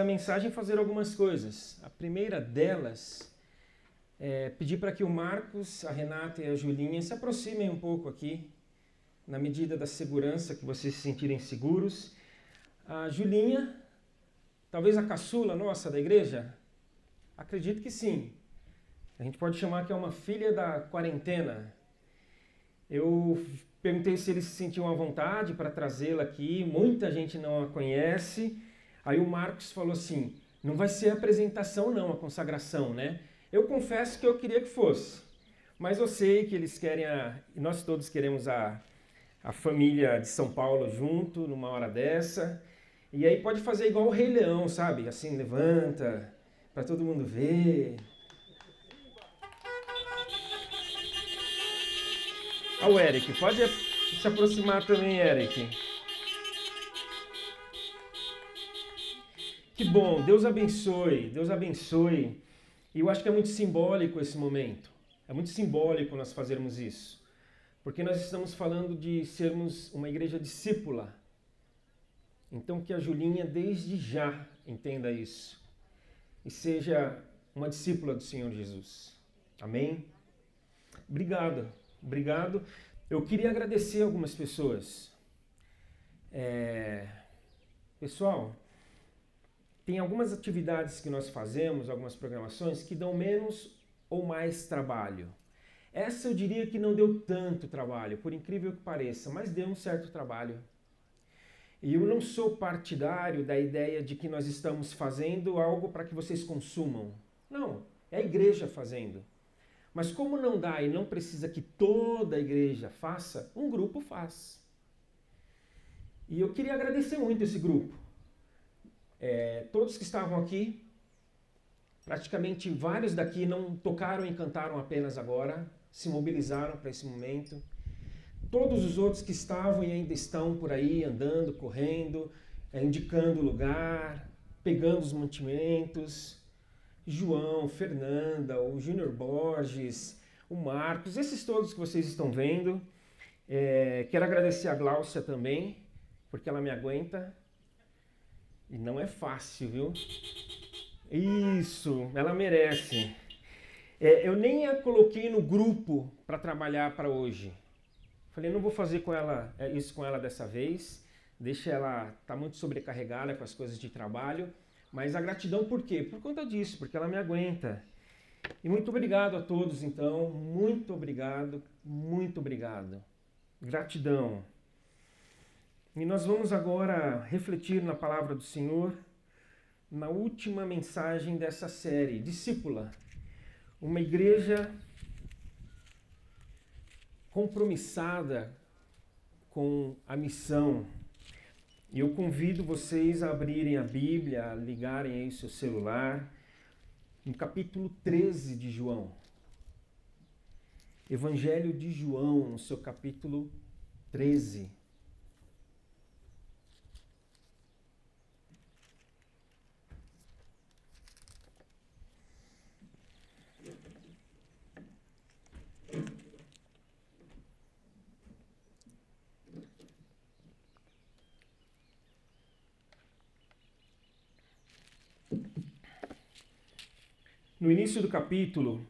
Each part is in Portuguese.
a mensagem fazer algumas coisas. A primeira delas é pedir para que o Marcos, a Renata e a Julinha se aproximem um pouco aqui, na medida da segurança que vocês se sentirem seguros. A Julinha, talvez a caçula nossa da igreja? Acredito que sim. A gente pode chamar que é uma filha da quarentena. Eu perguntei se eles se sentiam à vontade para trazê-la aqui. Muita gente não a conhece. Aí o Marcos falou assim: não vai ser a apresentação, não, a consagração, né? Eu confesso que eu queria que fosse, mas eu sei que eles querem, a, nós todos queremos a, a família de São Paulo junto numa hora dessa. E aí pode fazer igual o Rei Leão, sabe? Assim, levanta para todo mundo ver. Ah, o Eric, pode se aproximar também, Eric. Que bom, Deus abençoe, Deus abençoe. E eu acho que é muito simbólico esse momento. É muito simbólico nós fazermos isso. Porque nós estamos falando de sermos uma igreja discípula. Então que a Julinha desde já entenda isso e seja uma discípula do Senhor Jesus. Amém? Obrigado, obrigado. Eu queria agradecer algumas pessoas. É... Pessoal, tem algumas atividades que nós fazemos, algumas programações, que dão menos ou mais trabalho. Essa eu diria que não deu tanto trabalho, por incrível que pareça, mas deu um certo trabalho. E eu não sou partidário da ideia de que nós estamos fazendo algo para que vocês consumam. Não, é a igreja fazendo. Mas como não dá e não precisa que toda a igreja faça, um grupo faz. E eu queria agradecer muito esse grupo. É, todos que estavam aqui, praticamente vários daqui não tocaram e cantaram apenas agora, se mobilizaram para esse momento. Todos os outros que estavam e ainda estão por aí andando, correndo, é, indicando o lugar, pegando os mantimentos. João, Fernanda, o Júnior Borges, o Marcos, esses todos que vocês estão vendo. É, quero agradecer a Gláucia também, porque ela me aguenta e não é fácil, viu? Isso, ela merece. É, eu nem a coloquei no grupo para trabalhar para hoje. Falei, não vou fazer com ela é, isso com ela dessa vez. Deixa ela tá muito sobrecarregada com as coisas de trabalho. Mas a gratidão por quê? Por conta disso, porque ela me aguenta. E muito obrigado a todos, então. Muito obrigado, muito obrigado. Gratidão. E nós vamos agora refletir na palavra do Senhor, na última mensagem dessa série, Discípula. Uma igreja compromissada com a missão. E eu convido vocês a abrirem a Bíblia, a ligarem aí seu celular, no capítulo 13 de João. Evangelho de João, no seu capítulo 13. No início do capítulo,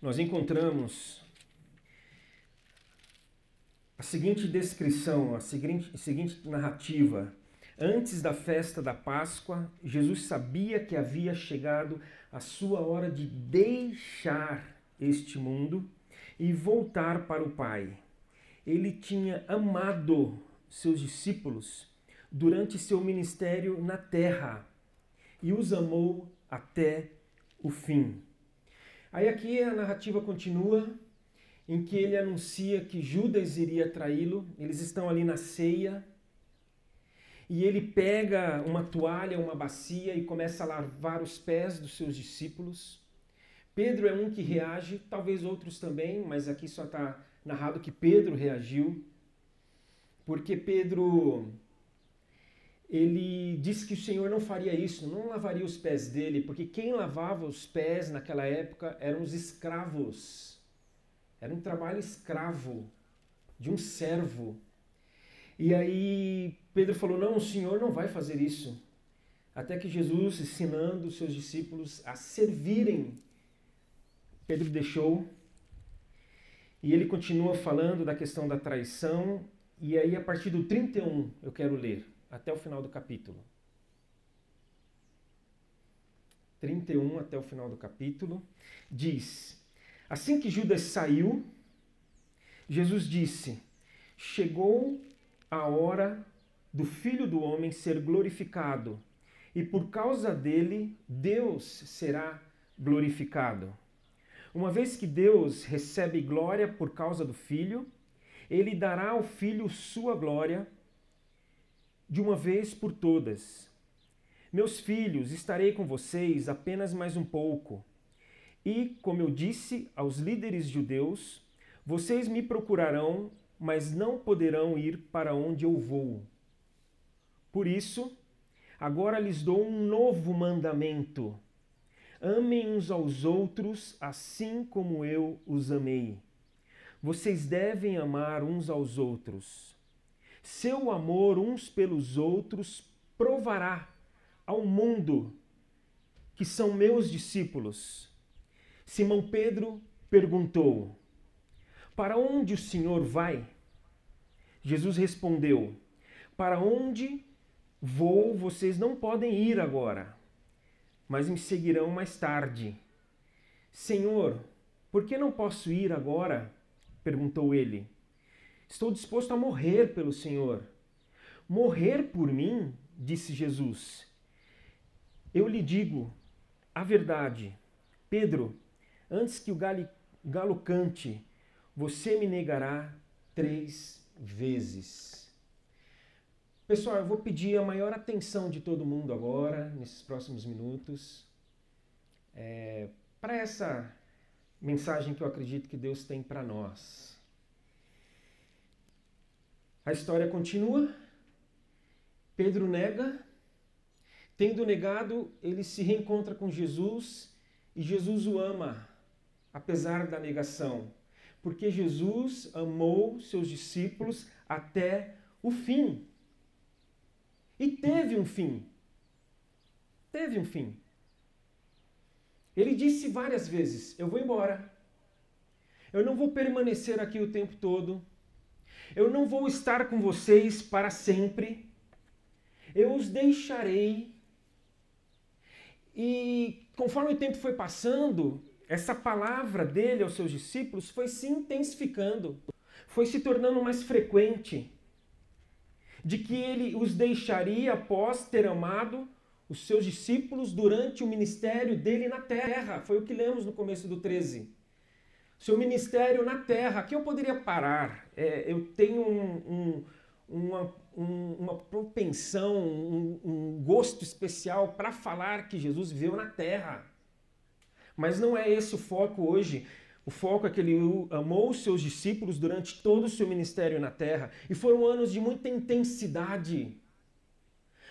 nós encontramos a seguinte descrição, a seguinte, a seguinte narrativa. Antes da festa da Páscoa, Jesus sabia que havia chegado a sua hora de deixar este mundo e voltar para o Pai. Ele tinha amado seus discípulos durante seu ministério na terra e os amou até o fim. Aí aqui a narrativa continua em que ele anuncia que Judas iria traí-lo, eles estão ali na ceia, e ele pega uma toalha, uma bacia e começa a lavar os pés dos seus discípulos. Pedro é um que reage, talvez outros também, mas aqui só está narrado que Pedro reagiu, porque Pedro ele disse que o Senhor não faria isso, não lavaria os pés dele, porque quem lavava os pés naquela época eram os escravos. Era um trabalho escravo de um servo. E aí Pedro falou: Não, o Senhor não vai fazer isso. até que Jesus, ensinando os seus discípulos a servirem, Pedro deixou e ele continua falando da questão da traição, e aí a partir do 31 eu quero ler, até o final do capítulo. 31 até o final do capítulo, diz: Assim que Judas saiu, Jesus disse: Chegou a hora do Filho do Homem ser glorificado, e por causa dele Deus será glorificado. Uma vez que Deus recebe glória por causa do Filho, ele dará ao Filho sua glória de uma vez por todas. Meus filhos, estarei com vocês apenas mais um pouco. E, como eu disse aos líderes judeus, vocês me procurarão, mas não poderão ir para onde eu vou. Por isso, agora lhes dou um novo mandamento: amem uns aos outros assim como eu os amei. Vocês devem amar uns aos outros. Seu amor uns pelos outros provará ao mundo que são meus discípulos. Simão Pedro perguntou: Para onde o Senhor vai? Jesus respondeu: Para onde vou, vocês não podem ir agora, mas me seguirão mais tarde. Senhor, por que não posso ir agora? perguntou ele. Estou disposto a morrer pelo Senhor. Morrer por mim? disse Jesus. Eu lhe digo a verdade. Pedro, antes que o galo cante, você me negará três vezes. Pessoal, eu vou pedir a maior atenção de todo mundo agora, nesses próximos minutos, é, para essa mensagem que eu acredito que Deus tem para nós. A história continua. Pedro nega, Tendo negado, ele se reencontra com Jesus e Jesus o ama, apesar da negação, porque Jesus amou seus discípulos até o fim. E teve um fim. Teve um fim. Ele disse várias vezes: Eu vou embora. Eu não vou permanecer aqui o tempo todo. Eu não vou estar com vocês para sempre. Eu os deixarei e conforme o tempo foi passando, essa palavra dele aos seus discípulos foi se intensificando, foi se tornando mais frequente, de que ele os deixaria após ter amado os seus discípulos durante o ministério dele na terra. Foi o que lemos no começo do 13. Seu ministério na terra. Aqui eu poderia parar. É, eu tenho um, um, uma, um, uma propensão, um, gosto especial para falar que Jesus viveu na terra. Mas não é esse o foco hoje. O foco é que ele amou os seus discípulos durante todo o seu ministério na terra. E foram anos de muita intensidade,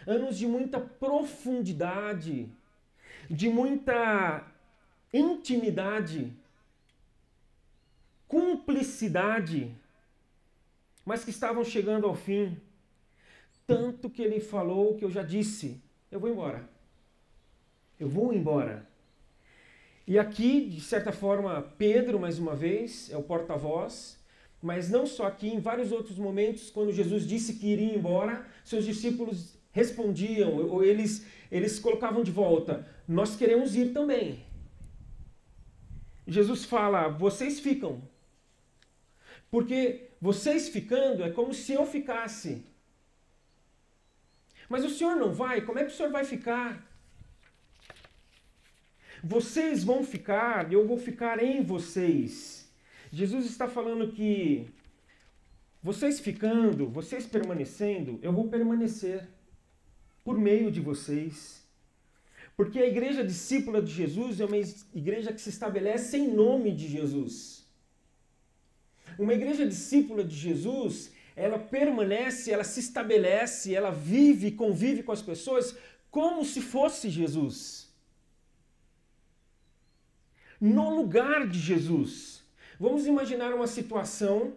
anos de muita profundidade, de muita intimidade, cumplicidade, mas que estavam chegando ao fim. Tanto que ele falou que eu já disse: eu vou embora. Eu vou embora. E aqui, de certa forma, Pedro, mais uma vez, é o porta-voz, mas não só aqui, em vários outros momentos, quando Jesus disse que iria embora, seus discípulos respondiam, ou eles, eles colocavam de volta: Nós queremos ir também. Jesus fala: Vocês ficam. Porque vocês ficando é como se eu ficasse. Mas o senhor não vai? Como é que o senhor vai ficar? Vocês vão ficar, eu vou ficar em vocês. Jesus está falando que vocês ficando, vocês permanecendo, eu vou permanecer por meio de vocês. Porque a igreja discípula de Jesus é uma igreja que se estabelece em nome de Jesus. Uma igreja discípula de Jesus ela permanece, ela se estabelece, ela vive, convive com as pessoas como se fosse Jesus. No lugar de Jesus. Vamos imaginar uma situação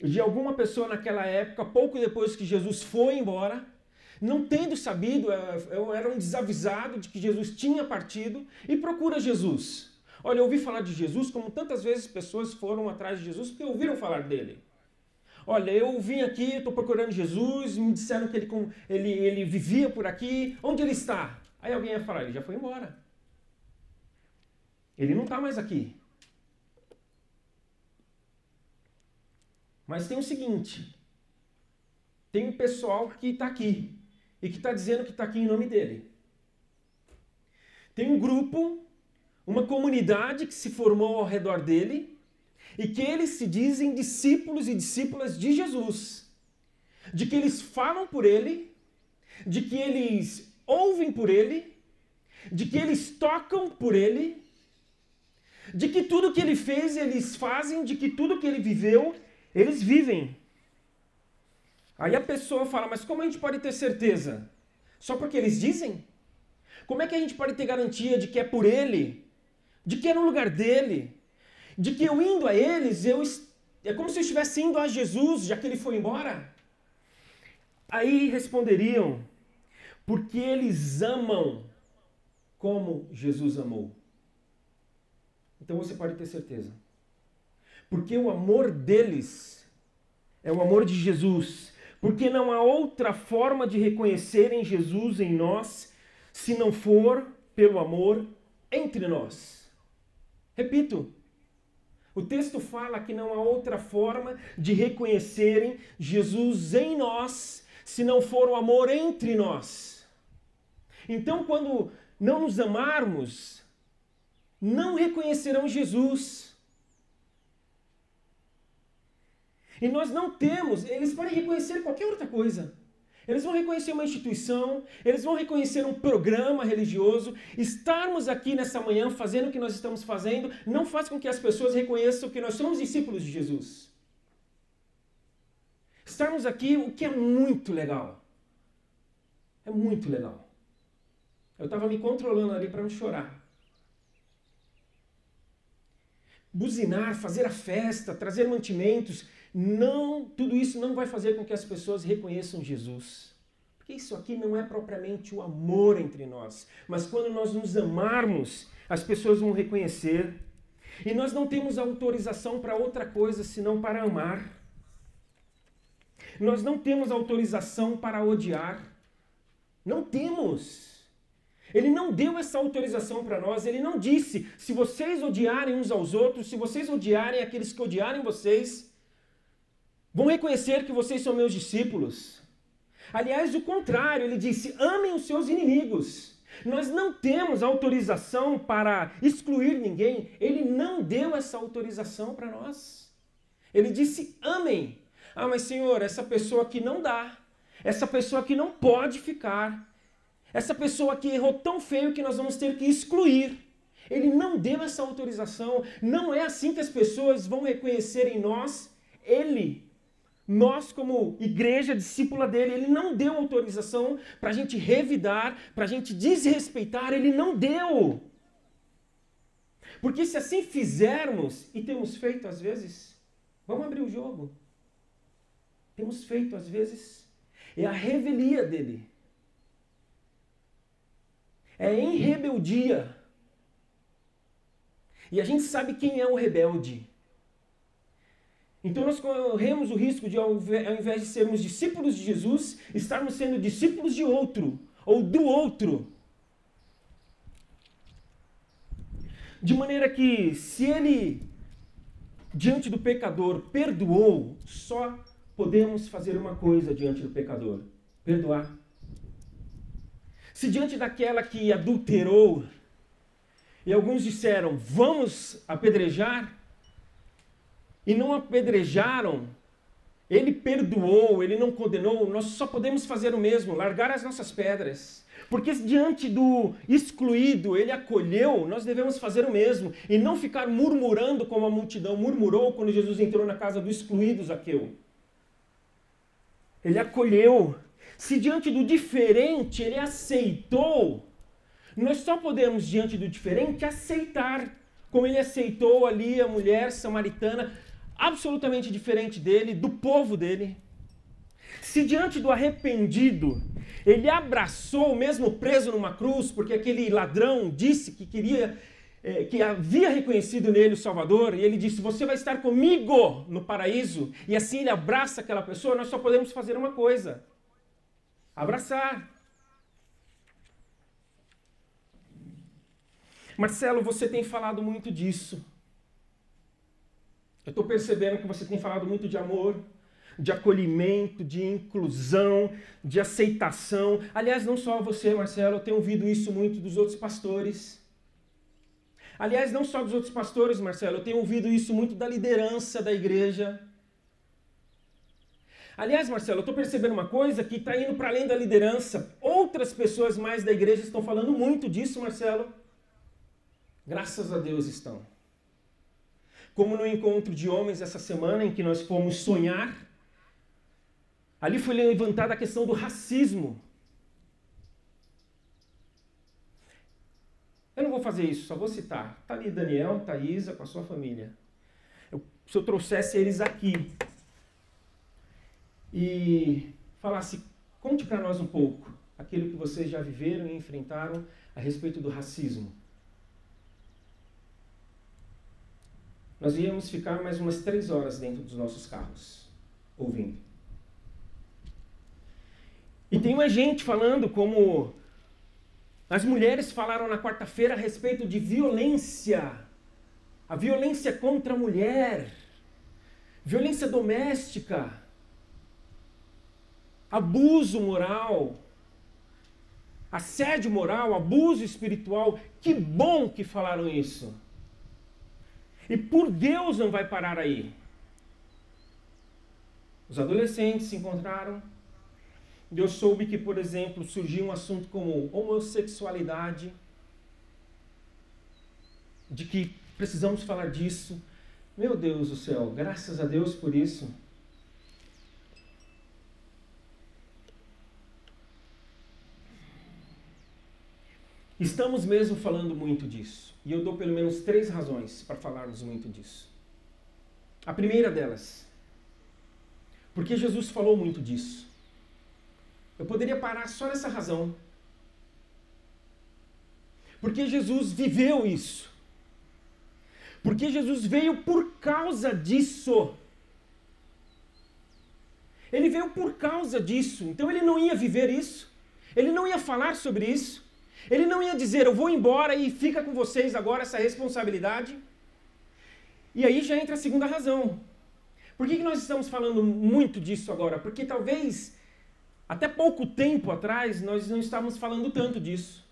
de alguma pessoa naquela época, pouco depois que Jesus foi embora, não tendo sabido, é, era um desavisado de que Jesus tinha partido e procura Jesus. Olha, eu ouvi falar de Jesus como tantas vezes pessoas foram atrás de Jesus porque ouviram falar dele. Olha, eu vim aqui, estou procurando Jesus, me disseram que ele, ele, ele vivia por aqui, onde ele está? Aí alguém ia falar, ele já foi embora. Ele não está mais aqui. Mas tem o seguinte: tem um pessoal que está aqui e que está dizendo que está aqui em nome dele. Tem um grupo, uma comunidade que se formou ao redor dele e que eles se dizem discípulos e discípulas de Jesus. De que eles falam por ele, de que eles ouvem por ele, de que eles tocam por ele, de que tudo que ele fez eles fazem, de que tudo que ele viveu eles vivem. Aí a pessoa fala, mas como a gente pode ter certeza? Só porque eles dizem? Como é que a gente pode ter garantia de que é por ele? De que é no lugar dele? De que eu indo a eles, eu é como se eu estivesse indo a Jesus, já que ele foi embora? Aí responderiam, porque eles amam como Jesus amou. Então você pode ter certeza. Porque o amor deles é o amor de Jesus. Porque não há outra forma de reconhecerem Jesus em nós se não for pelo amor entre nós. Repito, o texto fala que não há outra forma de reconhecerem Jesus em nós se não for o amor entre nós. Então, quando não nos amarmos, não reconhecerão Jesus. E nós não temos, eles podem reconhecer qualquer outra coisa. Eles vão reconhecer uma instituição, eles vão reconhecer um programa religioso. Estarmos aqui nessa manhã fazendo o que nós estamos fazendo não faz com que as pessoas reconheçam que nós somos discípulos de Jesus. Estarmos aqui, o que é muito legal. É muito legal. Eu estava me controlando ali para não chorar. Buzinar, fazer a festa, trazer mantimentos, não, tudo isso não vai fazer com que as pessoas reconheçam Jesus. Porque isso aqui não é propriamente o amor entre nós, mas quando nós nos amarmos, as pessoas vão reconhecer. E nós não temos autorização para outra coisa senão para amar. Nós não temos autorização para odiar. Não temos. Ele não deu essa autorização para nós. Ele não disse: se vocês odiarem uns aos outros, se vocês odiarem aqueles que odiarem vocês, vão reconhecer que vocês são meus discípulos. Aliás, o contrário, ele disse: amem os seus inimigos. Nós não temos autorização para excluir ninguém. Ele não deu essa autorização para nós. Ele disse: amem. Ah, mas Senhor, essa pessoa aqui não dá. Essa pessoa aqui não pode ficar. Essa pessoa aqui errou tão feio que nós vamos ter que excluir. Ele não deu essa autorização. Não é assim que as pessoas vão reconhecer em nós Ele nós, como igreja discípula dele, ele não deu autorização para a gente revidar, para a gente desrespeitar, ele não deu. Porque se assim fizermos, e temos feito às vezes, vamos abrir o jogo. Temos feito às vezes, é a revelia dele. É em rebeldia. E a gente sabe quem é o rebelde. Então nós corremos o risco de, ao invés de sermos discípulos de Jesus, estarmos sendo discípulos de outro, ou do outro. De maneira que, se ele, diante do pecador, perdoou, só podemos fazer uma coisa diante do pecador: perdoar. Se diante daquela que adulterou, e alguns disseram, vamos apedrejar, e não apedrejaram, ele perdoou, ele não condenou, nós só podemos fazer o mesmo, largar as nossas pedras. Porque diante do excluído, ele acolheu, nós devemos fazer o mesmo. E não ficar murmurando como a multidão murmurou quando Jesus entrou na casa do excluído Zaqueu. Ele acolheu. Se diante do diferente ele aceitou, nós só podemos, diante do diferente, aceitar. Como ele aceitou ali a mulher samaritana, absolutamente diferente dele, do povo dele. Se diante do arrependido Ele abraçou, mesmo preso numa cruz, porque aquele ladrão disse que queria, é, que havia reconhecido nele o Salvador, e ele disse: Você vai estar comigo no paraíso. E assim ele abraça aquela pessoa. Nós só podemos fazer uma coisa: abraçar. Marcelo, você tem falado muito disso. Eu estou percebendo que você tem falado muito de amor, de acolhimento, de inclusão, de aceitação. Aliás, não só você, Marcelo, eu tenho ouvido isso muito dos outros pastores. Aliás, não só dos outros pastores, Marcelo, eu tenho ouvido isso muito da liderança da igreja. Aliás, Marcelo, eu estou percebendo uma coisa que está indo para além da liderança. Outras pessoas mais da igreja estão falando muito disso, Marcelo. Graças a Deus estão. Como no encontro de homens essa semana em que nós fomos sonhar, ali foi levantada a questão do racismo. Eu não vou fazer isso, só vou citar. Está ali Daniel, Thaisa, com a sua família. Eu, se eu trouxesse eles aqui e falasse, conte para nós um pouco aquilo que vocês já viveram e enfrentaram a respeito do racismo. Nós íamos ficar mais umas três horas dentro dos nossos carros, ouvindo. E tem mais gente falando como as mulheres falaram na quarta-feira a respeito de violência, a violência contra a mulher, violência doméstica, abuso moral, assédio moral, abuso espiritual. Que bom que falaram isso. E por Deus não vai parar aí. Os adolescentes se encontraram. Eu soube que, por exemplo, surgiu um assunto como homossexualidade, de que precisamos falar disso. Meu Deus do céu, graças a Deus por isso. Estamos mesmo falando muito disso. E eu dou pelo menos três razões para falarmos muito disso. A primeira delas, porque Jesus falou muito disso. Eu poderia parar só nessa razão. Porque Jesus viveu isso. Porque Jesus veio por causa disso. Ele veio por causa disso. Então ele não ia viver isso. Ele não ia falar sobre isso. Ele não ia dizer, eu vou embora e fica com vocês agora essa responsabilidade. E aí já entra a segunda razão. Por que, que nós estamos falando muito disso agora? Porque talvez até pouco tempo atrás nós não estávamos falando tanto disso.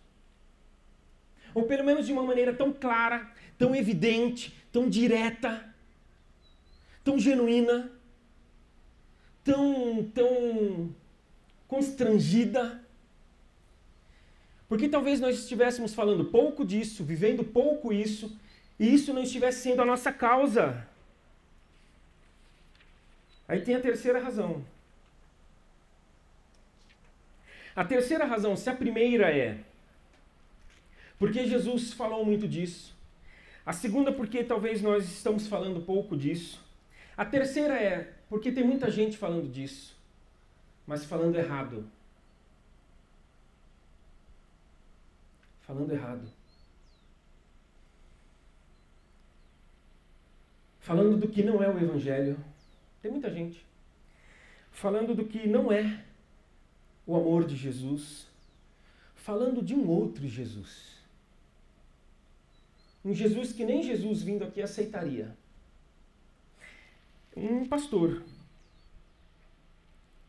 Ou pelo menos de uma maneira tão clara, tão evidente, tão direta, tão genuína, tão, tão constrangida. Porque talvez nós estivéssemos falando pouco disso, vivendo pouco isso, e isso não estivesse sendo a nossa causa. Aí tem a terceira razão. A terceira razão, se a primeira é porque Jesus falou muito disso. A segunda, porque talvez nós estamos falando pouco disso. A terceira é porque tem muita gente falando disso, mas falando errado. Falando errado. Falando do que não é o Evangelho. Tem muita gente. Falando do que não é o amor de Jesus. Falando de um outro Jesus. Um Jesus que nem Jesus vindo aqui aceitaria. Um pastor,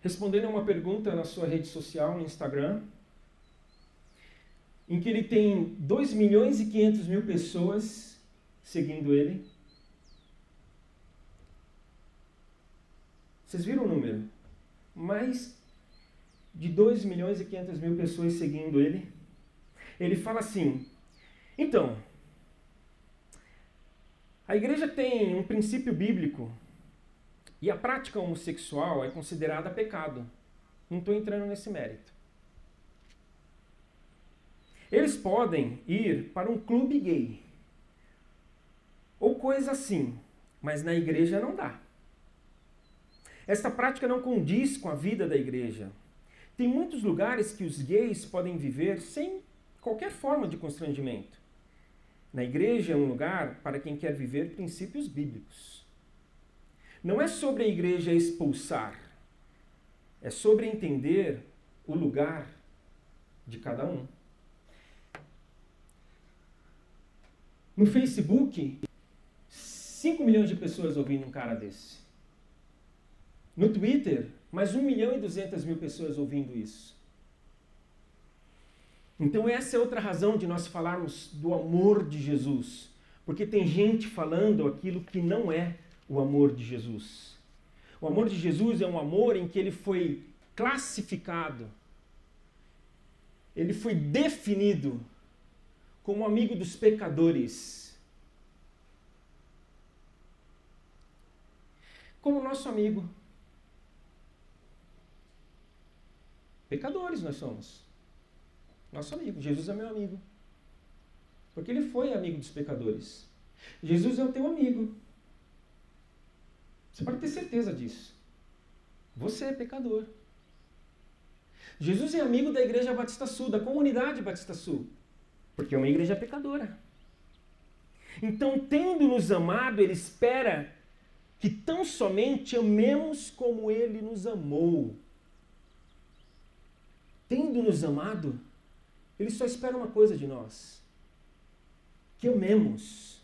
respondendo a uma pergunta na sua rede social, no Instagram, em que ele tem 2 milhões e 500 mil pessoas seguindo ele. Vocês viram o número? Mais de 2 milhões e 500 mil pessoas seguindo ele. Ele fala assim: então, a igreja tem um princípio bíblico e a prática homossexual é considerada pecado. Não estou entrando nesse mérito. Eles podem ir para um clube gay ou coisa assim, mas na igreja não dá. Esta prática não condiz com a vida da igreja, Tem muitos lugares que os gays podem viver sem qualquer forma de constrangimento. Na igreja é um lugar para quem quer viver princípios bíblicos. Não é sobre a igreja expulsar, é sobre entender o lugar de cada um. No Facebook, 5 milhões de pessoas ouvindo um cara desse. No Twitter, mais 1 milhão e 200 mil pessoas ouvindo isso. Então, essa é outra razão de nós falarmos do amor de Jesus. Porque tem gente falando aquilo que não é o amor de Jesus. O amor de Jesus é um amor em que ele foi classificado, ele foi definido como amigo dos pecadores. Como nosso amigo. Pecadores nós somos. Nosso amigo. Jesus é meu amigo. Porque ele foi amigo dos pecadores. Jesus é o teu amigo. Você pode ter certeza disso. Você é pecador. Jesus é amigo da Igreja Batista Sul, da comunidade Batista Sul, porque é uma igreja pecadora. Então, tendo nos amado, Ele espera que tão somente amemos como Ele nos amou. Tendo nos amado, Ele só espera uma coisa de nós: que amemos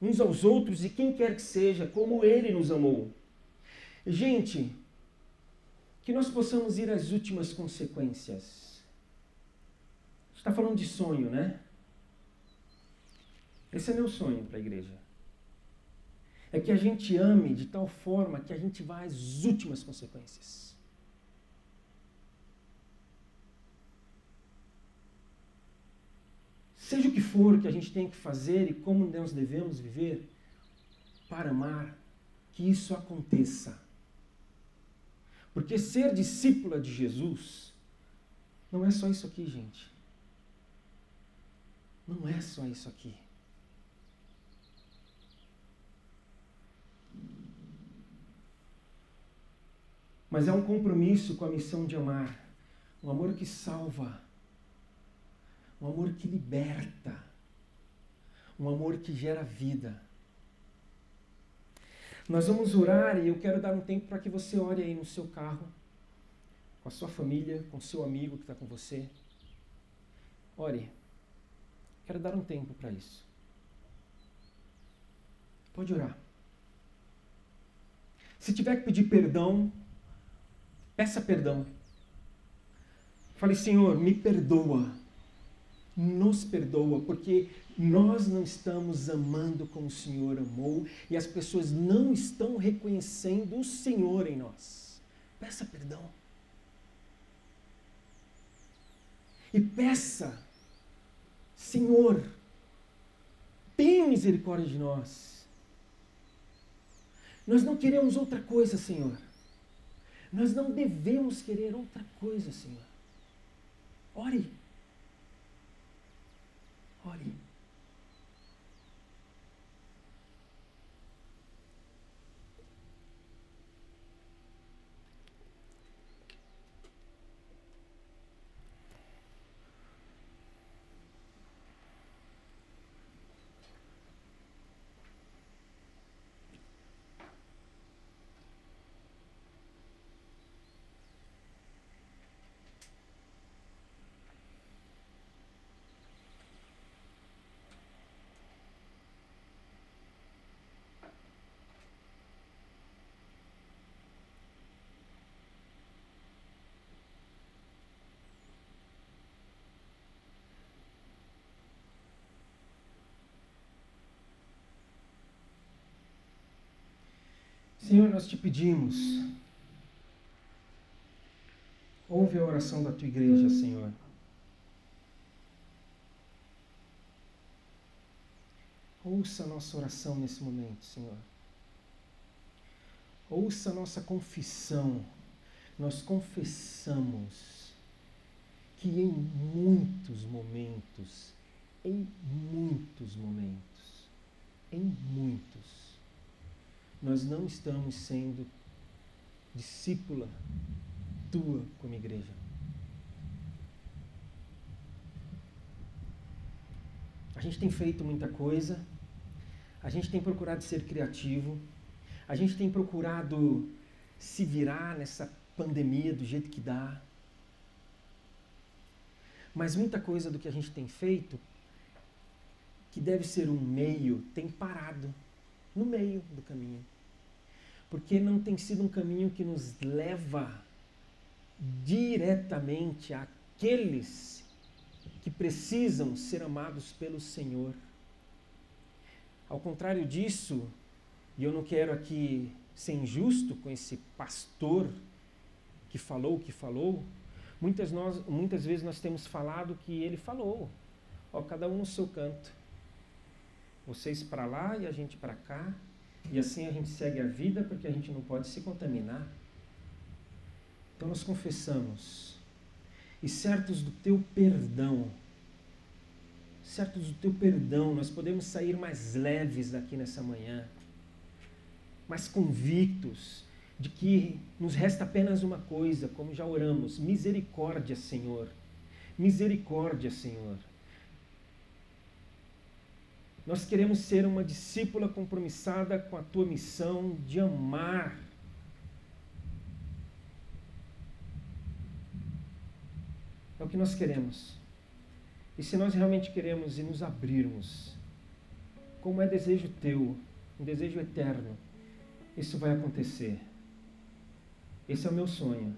uns aos outros e quem quer que seja, como Ele nos amou. Gente, que nós possamos ir às últimas consequências. Está falando de sonho, né? Esse é meu sonho para a igreja. É que a gente ame de tal forma que a gente vá às últimas consequências. Seja o que for que a gente tem que fazer e como nós devemos viver para amar, que isso aconteça. Porque ser discípula de Jesus não é só isso aqui, gente. Não é só isso aqui. Mas é um compromisso com a missão de amar. Um amor que salva. Um amor que liberta. Um amor que gera vida. Nós vamos orar e eu quero dar um tempo para que você ore aí no seu carro, com a sua família, com o seu amigo que está com você. Ore. Quero dar um tempo para isso. Pode orar. Se tiver que pedir perdão, peça perdão. Fale, Senhor, me perdoa. Nos perdoa, porque nós não estamos amando como o Senhor amou e as pessoas não estão reconhecendo o Senhor em nós. Peça perdão. E peça, Senhor, tem misericórdia de nós. Nós não queremos outra coisa, Senhor. Nós não devemos querer outra coisa, Senhor. Ore. Ore. Senhor, nós te pedimos. Ouve a oração da tua igreja, Senhor. Ouça a nossa oração nesse momento, Senhor. Ouça a nossa confissão. Nós confessamos que em muitos momentos, em muitos momentos, em muitos, nós não estamos sendo discípula tua como igreja. A gente tem feito muita coisa, a gente tem procurado ser criativo, a gente tem procurado se virar nessa pandemia do jeito que dá. Mas muita coisa do que a gente tem feito, que deve ser um meio, tem parado no meio do caminho. Porque não tem sido um caminho que nos leva diretamente àqueles que precisam ser amados pelo Senhor. Ao contrário disso, e eu não quero aqui ser injusto com esse pastor que falou o que falou, muitas, nós, muitas vezes nós temos falado que ele falou, ó, cada um no seu canto. Vocês para lá e a gente para cá, e assim a gente segue a vida porque a gente não pode se contaminar. Então nós confessamos, e certos do teu perdão, certos do teu perdão, nós podemos sair mais leves daqui nessa manhã, mais convictos de que nos resta apenas uma coisa, como já oramos: misericórdia, Senhor. Misericórdia, Senhor. Nós queremos ser uma discípula compromissada com a tua missão de amar. É o que nós queremos. E se nós realmente queremos e nos abrirmos, como é desejo teu, um desejo eterno, isso vai acontecer. Esse é o meu sonho.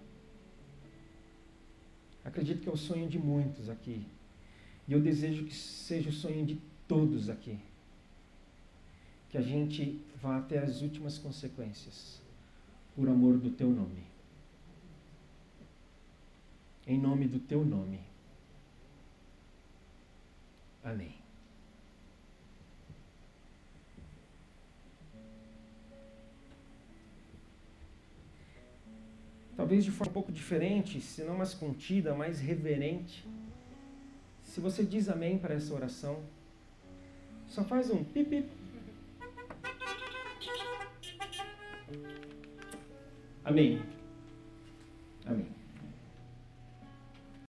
Acredito que é o sonho de muitos aqui. E eu desejo que seja o sonho de todos aqui. Que a gente vá até as últimas consequências, por amor do teu nome. Em nome do teu nome. Amém. Talvez de forma um pouco diferente, se não mais contida, mais reverente. Se você diz amém para essa oração, só faz um pip, Amém. Amém.